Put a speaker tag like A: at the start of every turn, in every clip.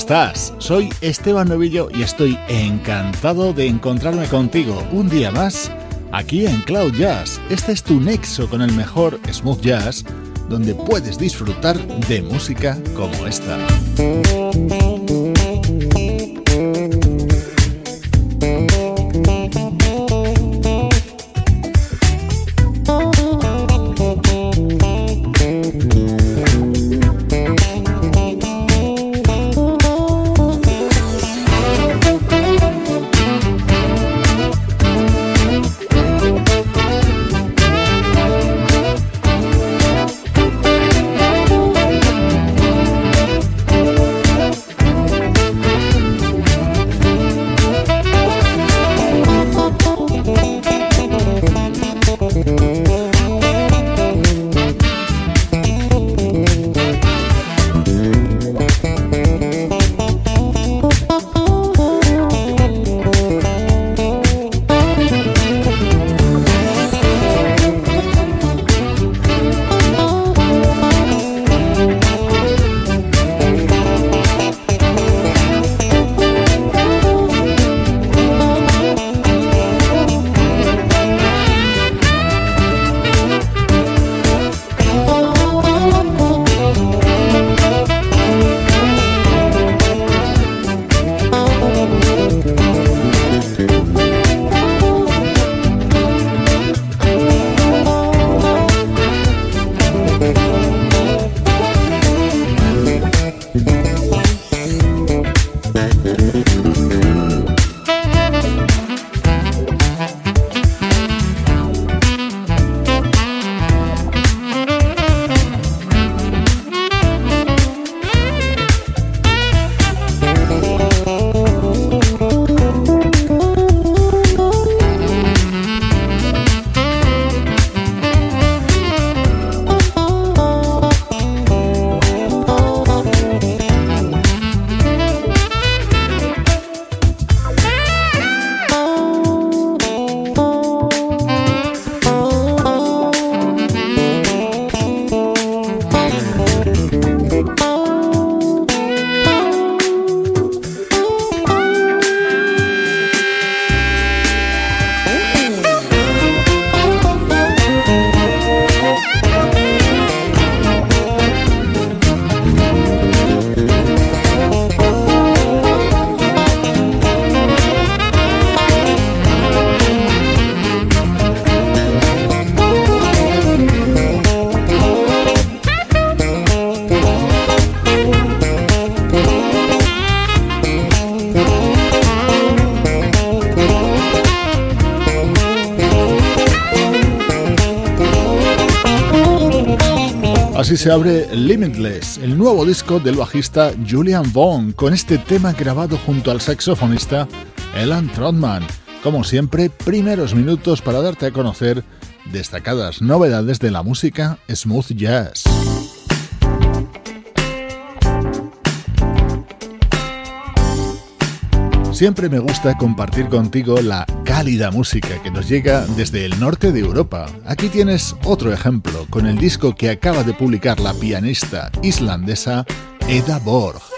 A: Estás? Soy Esteban Novillo y estoy encantado de encontrarme contigo un día más aquí en Cloud Jazz. Este es tu nexo con el mejor smooth jazz, donde puedes disfrutar de música como esta. Se abre Limitless, el nuevo disco del bajista Julian Vaughn, con este tema grabado junto al saxofonista Elan Trotman. Como siempre, primeros minutos para darte a conocer destacadas novedades de la música smooth jazz. Siempre me gusta compartir contigo la cálida música que nos llega desde el norte de Europa. Aquí tienes otro ejemplo con el disco que acaba de publicar la pianista islandesa Eda Borg.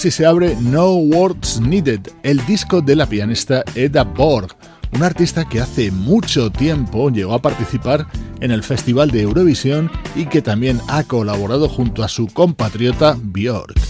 A: Así se abre No Words Needed, el disco de la pianista Edda Borg, una artista que hace mucho tiempo llegó a participar en el Festival de Eurovisión y que también ha colaborado junto a su compatriota Björk.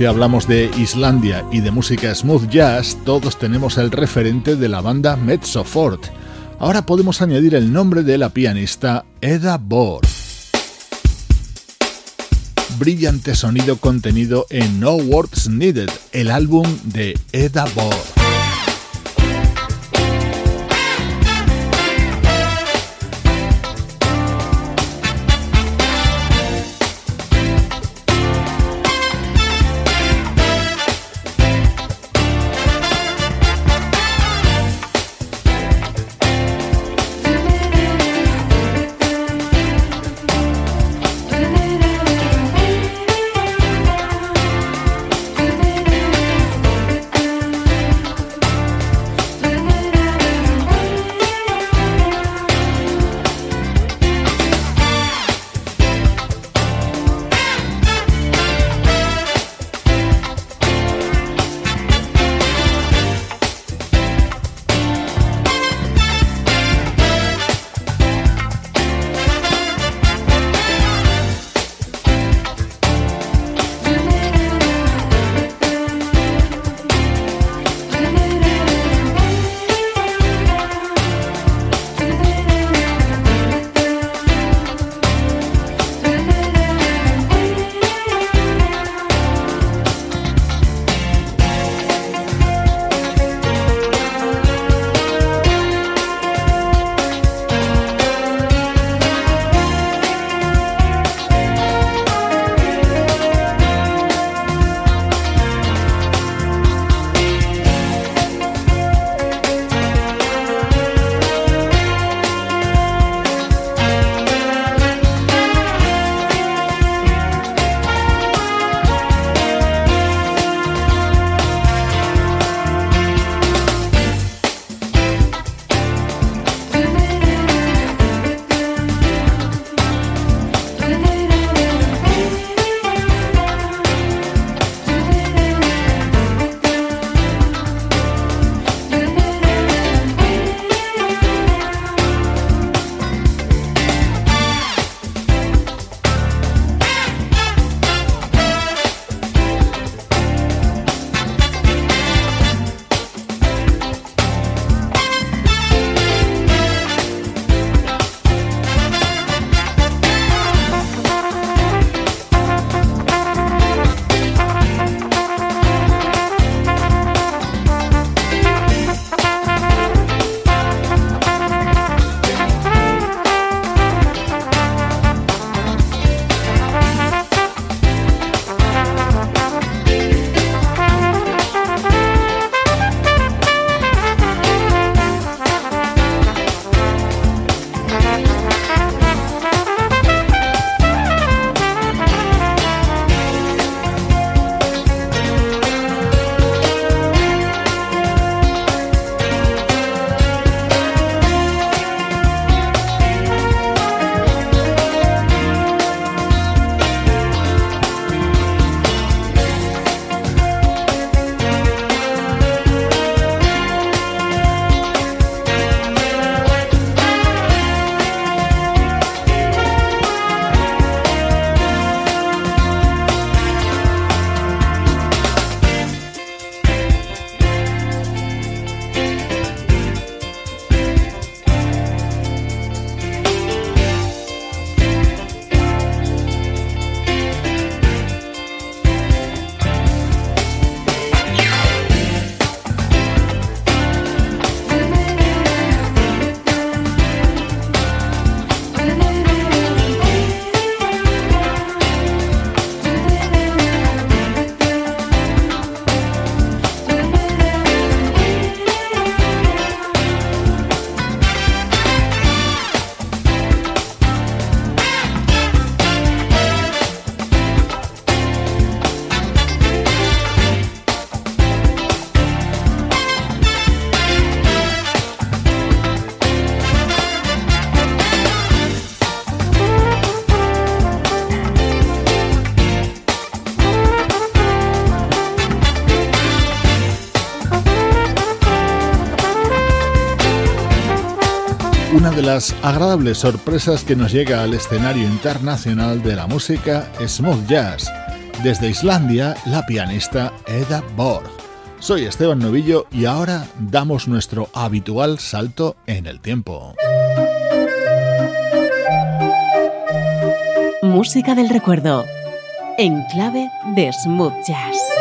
A: Si hablamos de Islandia y de música smooth jazz, todos tenemos el referente de la banda Mezzo Fort. Ahora podemos añadir el nombre de la pianista Eda Bor. Brillante sonido contenido en No Words Needed, el álbum de Eda Bor. De las agradables sorpresas que nos llega al escenario internacional de la música smooth jazz. Desde Islandia, la pianista Eda Borg. Soy Esteban Novillo y ahora damos nuestro habitual salto en el tiempo.
B: Música del recuerdo, en clave de smooth jazz.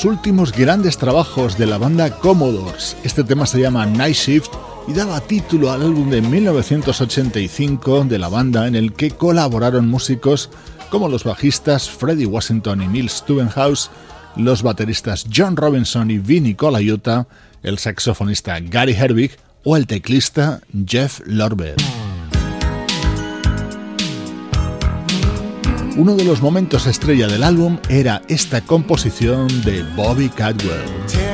B: Los últimos grandes trabajos de la banda Commodores. Este tema se llama Night Shift y daba título al álbum de 1985 de la banda en el que colaboraron músicos como los bajistas Freddie Washington y Neil Stubenhouse, los bateristas John Robinson y Vinnie Colaiuta, el saxofonista Gary Herbig o el teclista Jeff Lorber. Uno de los momentos estrella del álbum era esta composición de Bobby Cadwell.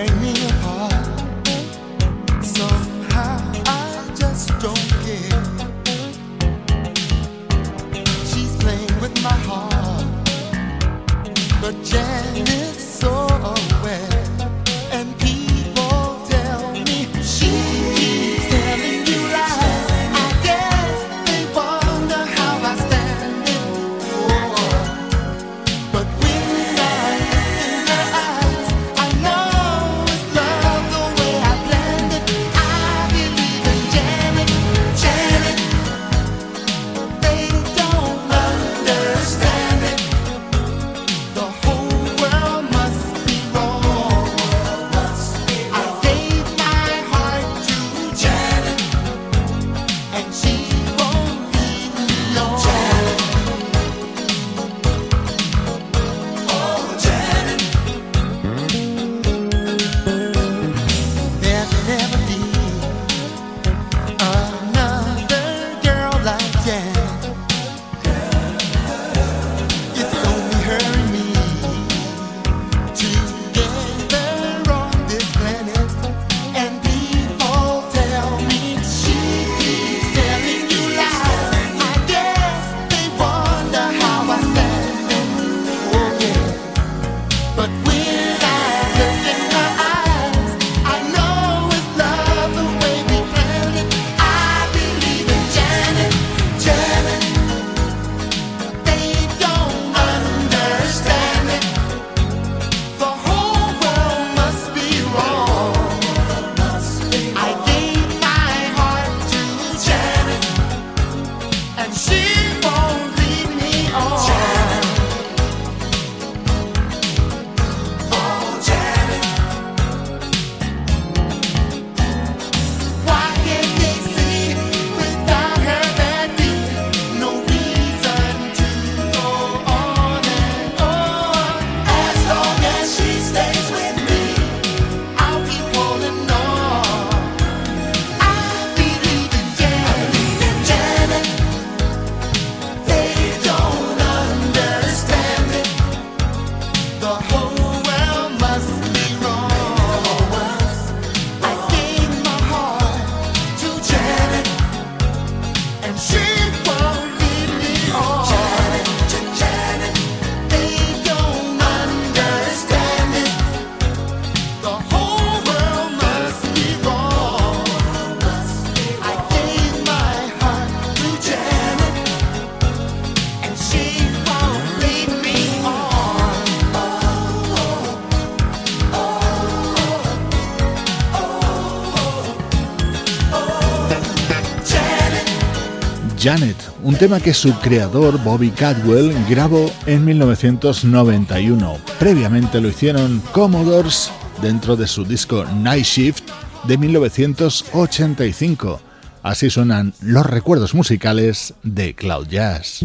B: Tema que su creador Bobby Cadwell grabó en 1991. Previamente lo hicieron Commodores dentro de su disco Night Shift de 1985. Así suenan los recuerdos musicales de Cloud Jazz.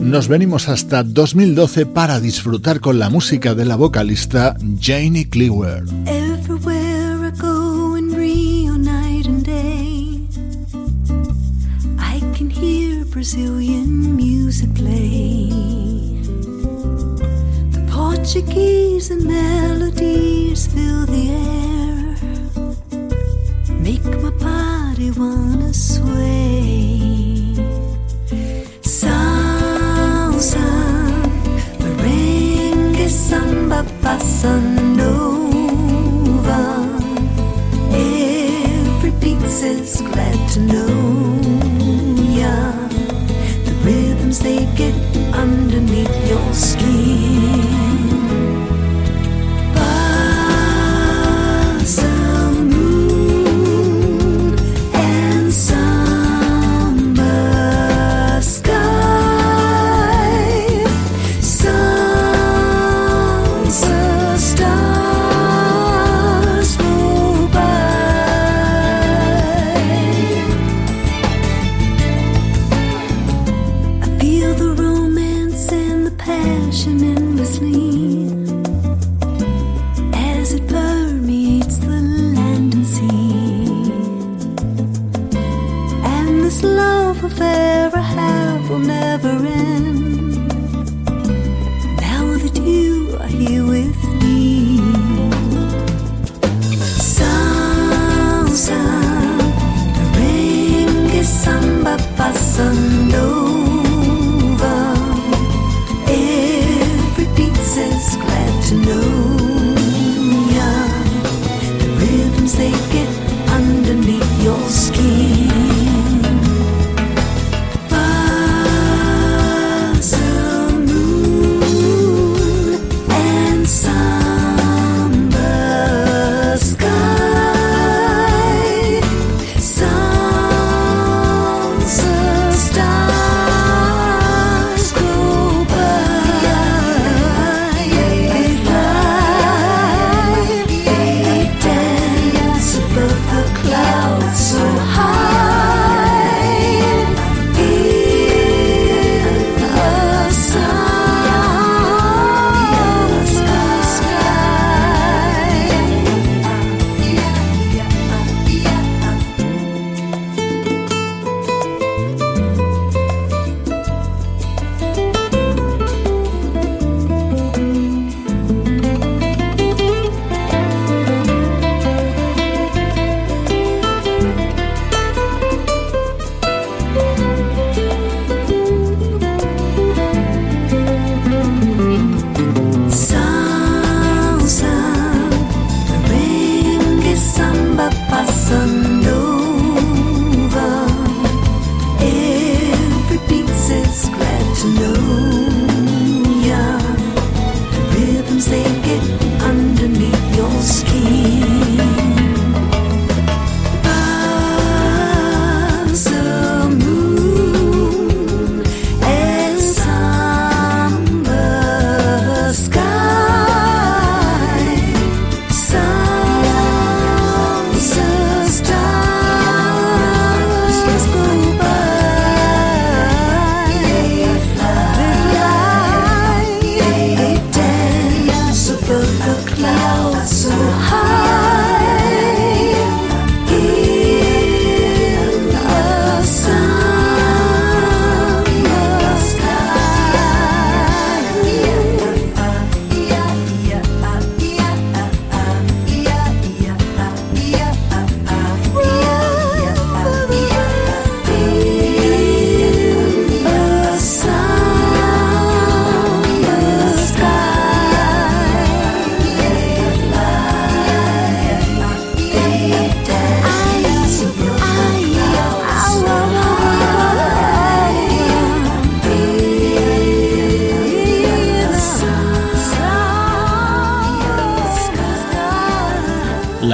B: Nos venimos hasta 2012 para disfrutar con la música de la vocalista Janie Cleaver. Brazilian music play. The Portuguese and melodies fill the air, make my body wanna sway. Salsa, merengue, samba, bossa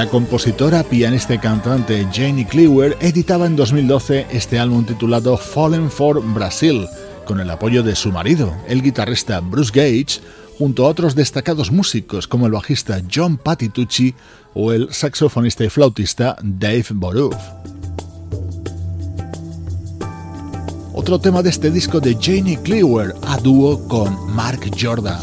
A: compositora, pianista y cantante Janie Cleaver editaba en 2012 este álbum titulado Fallen for Brazil, con el apoyo de su marido, el guitarrista Bruce Gage, junto a otros destacados músicos como el bajista John Patitucci o el saxofonista y flautista Dave Boruff. Otro tema de este disco de Janie Cleaver a dúo con Mark Jordan.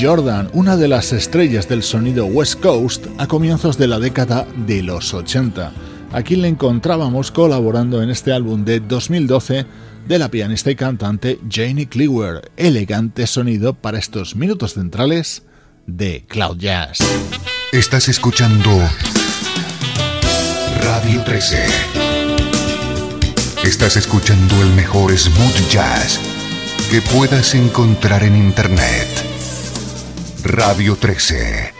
A: Jordan, una de las estrellas del sonido West Coast a comienzos de la década de los 80. Aquí le encontrábamos colaborando en este álbum de 2012 de la pianista y cantante Janie Cleaver, elegante sonido para estos minutos centrales de Cloud Jazz.
C: Estás escuchando Radio 13. Estás escuchando el mejor smooth jazz que puedas encontrar en Internet. Radio 13.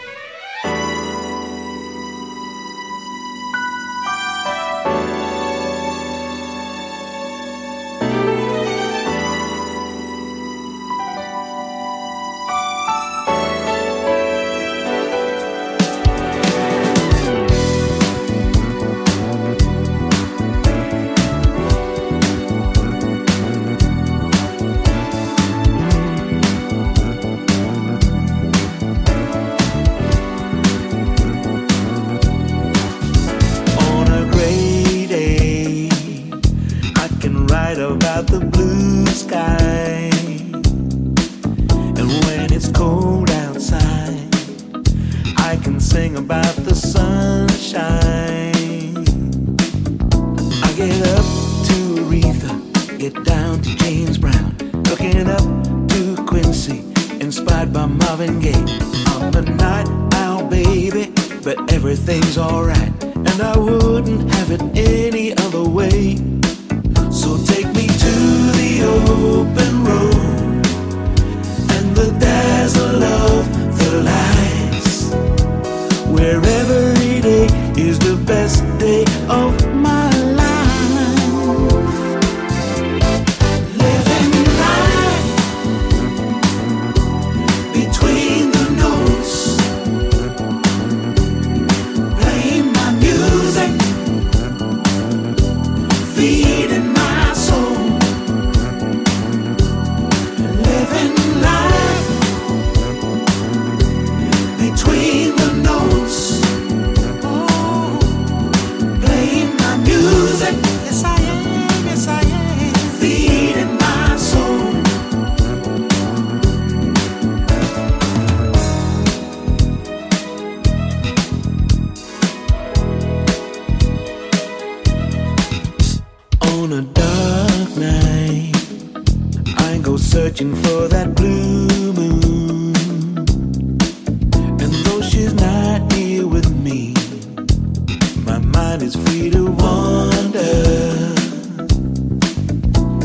D: mind
C: is free to wander.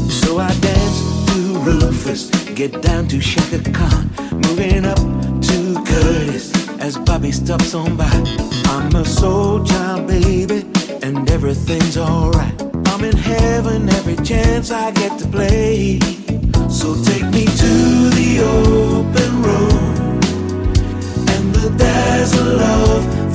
C: So I dance to Rufus, get down to Shaka Khan, moving up to Curtis as Bobby stops
D: on by. I'm a soul child, baby, and everything's alright.
C: I'm in heaven every chance I get to play. So take me to the open road and the dazzle of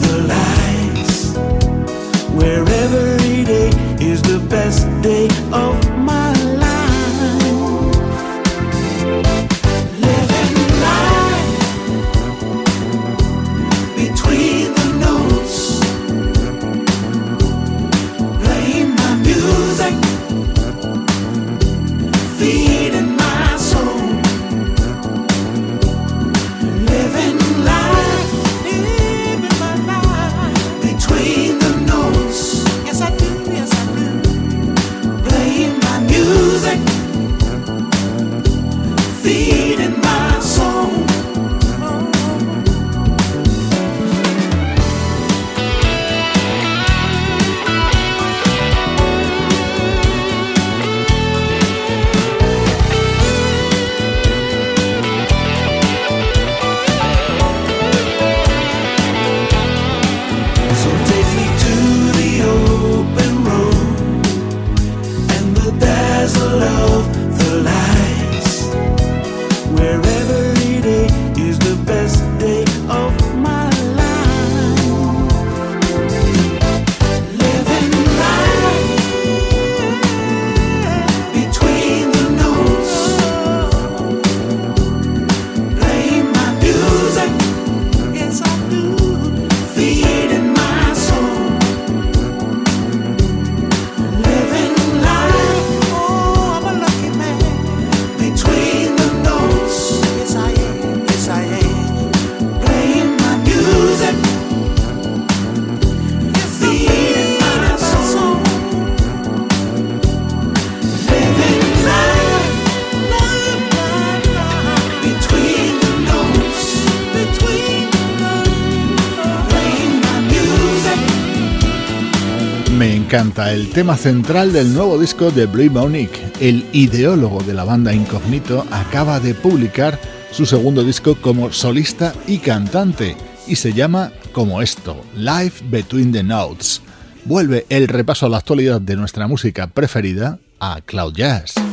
A: el tema central del nuevo disco de Brie Monique. El ideólogo de la banda Incognito acaba de publicar su segundo disco como solista y cantante y se llama como esto, Life Between the Notes. Vuelve el repaso a la actualidad de nuestra música preferida a Cloud Jazz.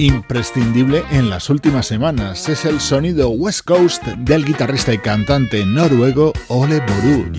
A: Imprescindible en las últimas semanas. Es el sonido West Coast del guitarrista y cantante noruego Ole Boru.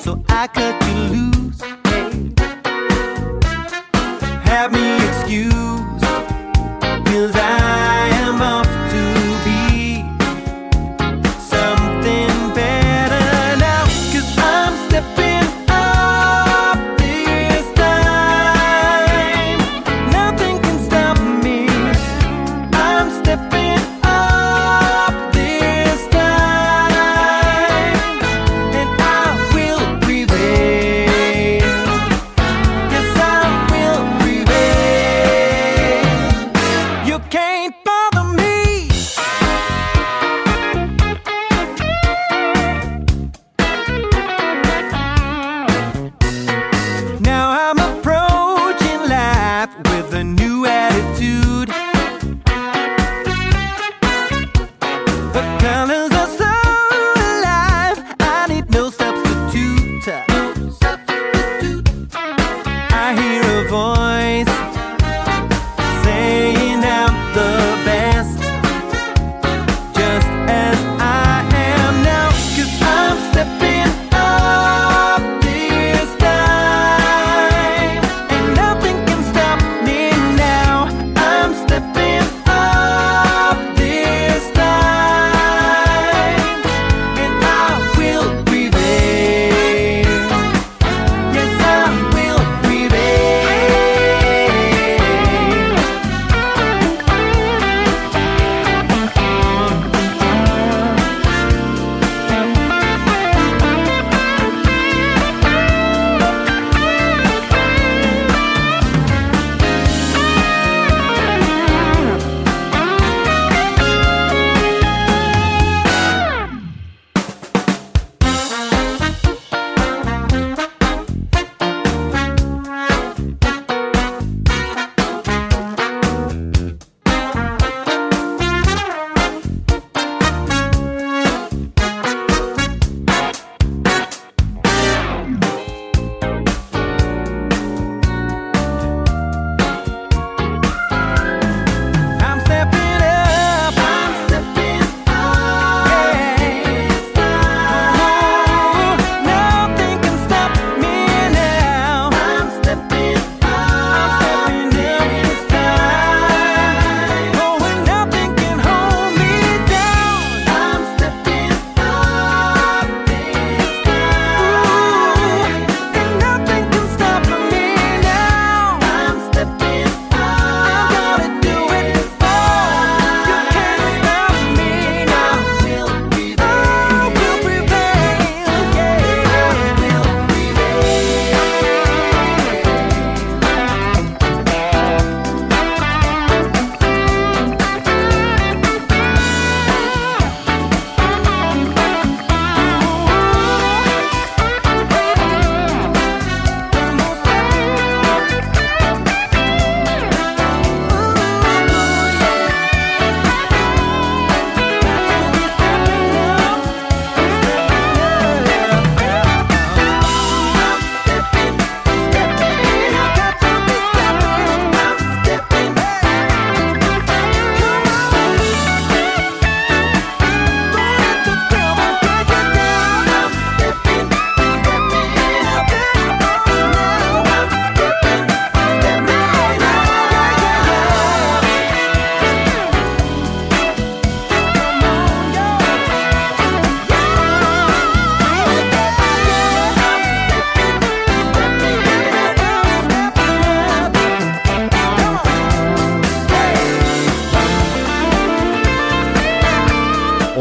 C: So I cut you loose.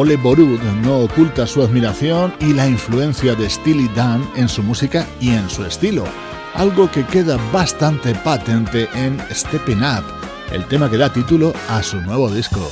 A: Ole Borud no oculta su admiración y la influencia de Steely Dan en su música y en su estilo, algo que queda bastante patente en Stepping Up, el tema que da título a su nuevo disco.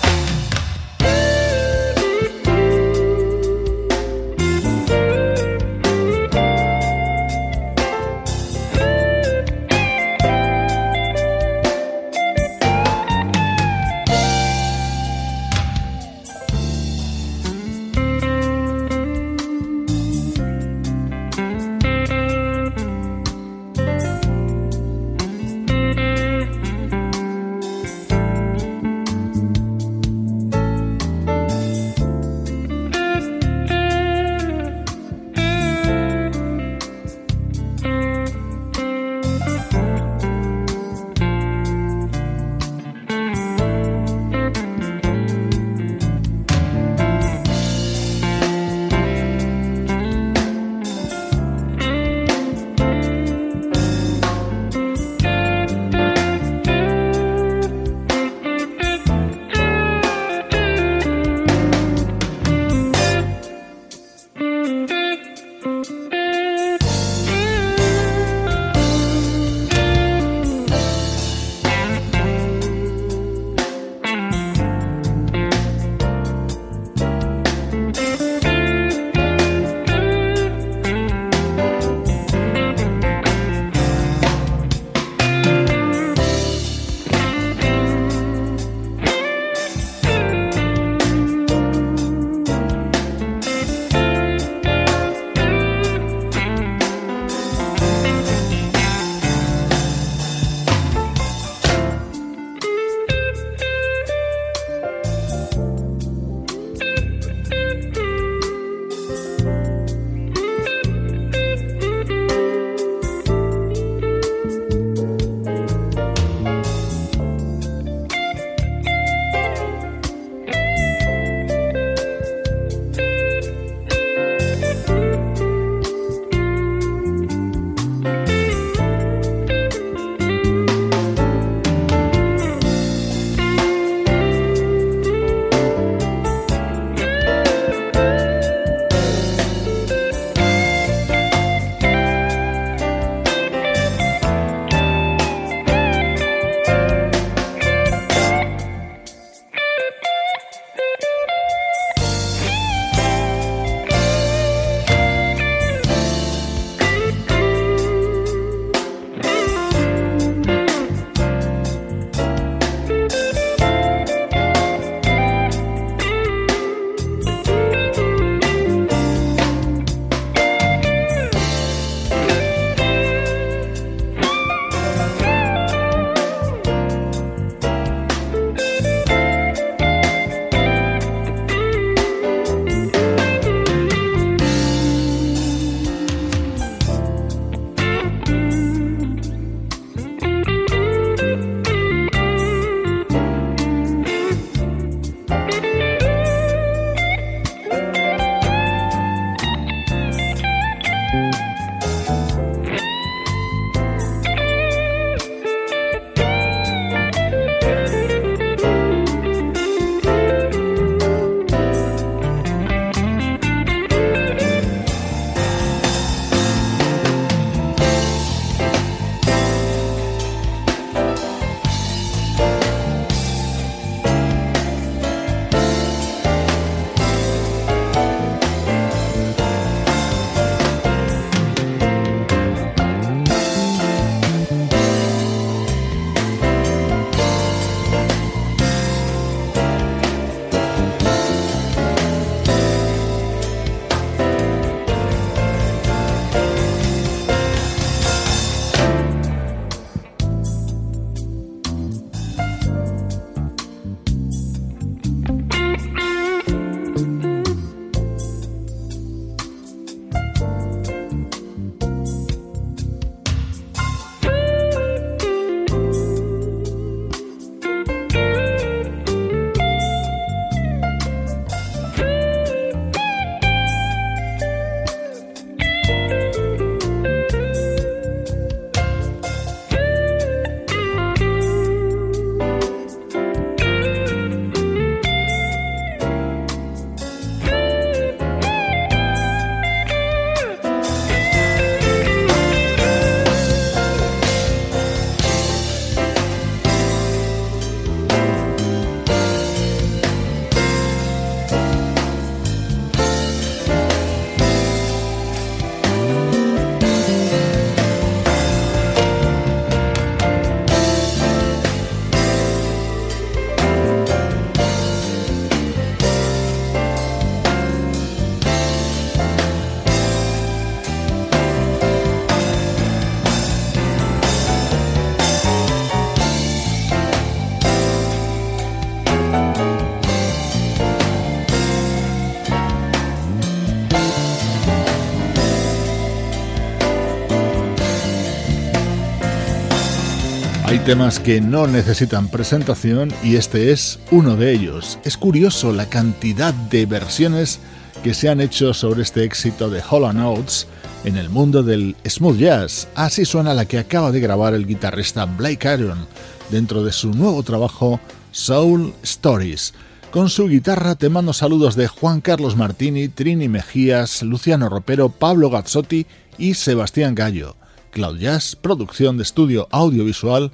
A: Temas que no necesitan presentación y este es uno de ellos. Es curioso la cantidad de versiones que se han hecho sobre este éxito de Hollow Notes en el mundo del smooth jazz. Así suena la que acaba de grabar el guitarrista Blake Iron dentro de su nuevo trabajo Soul Stories. Con su guitarra te mando saludos de Juan Carlos Martini, Trini Mejías, Luciano Ropero, Pablo Gazzotti y Sebastián Gallo. Cloud Jazz, producción de estudio audiovisual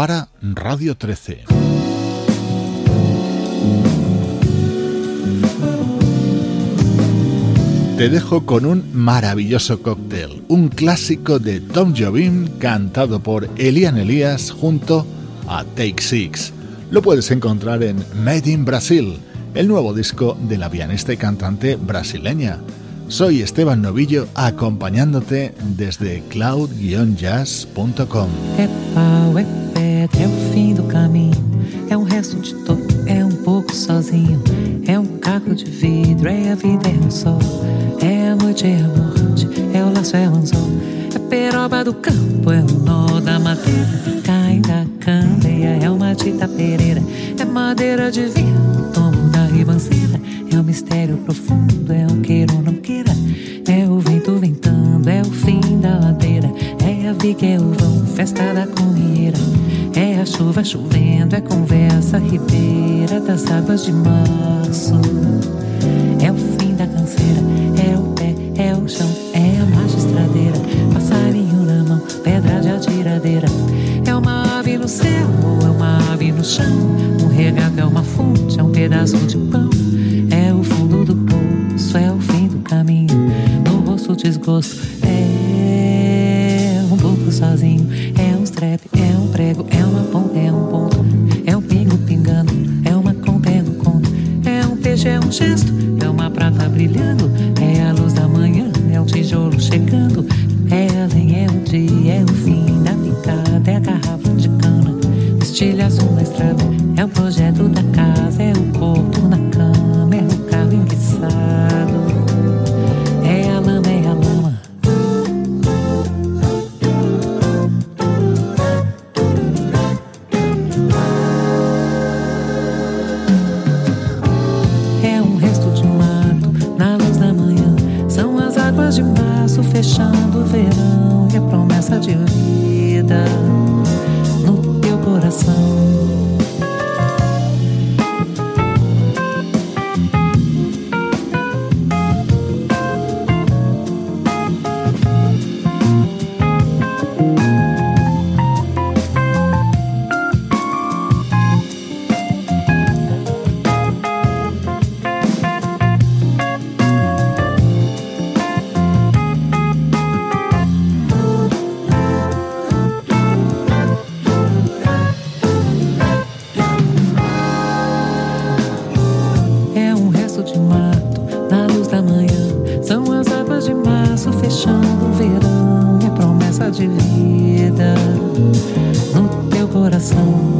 A: para Radio 13. Te dejo con un maravilloso cóctel, un clásico de Tom Jobim cantado por Elian Elias junto a Take Six. Lo puedes encontrar en Made in Brazil, el nuevo disco de la pianista y cantante brasileña. Soy Esteban Novillo acompañándote desde cloud-jazz.com.
E: É o fim do caminho. É um resto de topo, é um pouco sozinho. É um caco de vidro, é a vida, é um sol. É a noite, é a morte, é o laço, é o anzol. É peroba do campo, é o nó da madeira. Cai da candeia, é uma tita pereira. É madeira de vinho, tomo da ribanceira. É um mistério profundo, é um queira ou não queira. É o vento ventando, é o fim da ladeira. É a viga, é o vão, festa da comieira. É a chuva chovendo, é conversa ribeira das águas de março. É o fim da canseira, é o pé, é o chão, é a magistradeira. Passarinho na mão, pedra de atiradeira. É uma ave no céu, ou é uma ave no chão. Um regato é uma fonte, é um pedaço de pão. É o fundo do poço, é o fim do caminho. No rosto desgosto, de vida no teu coração.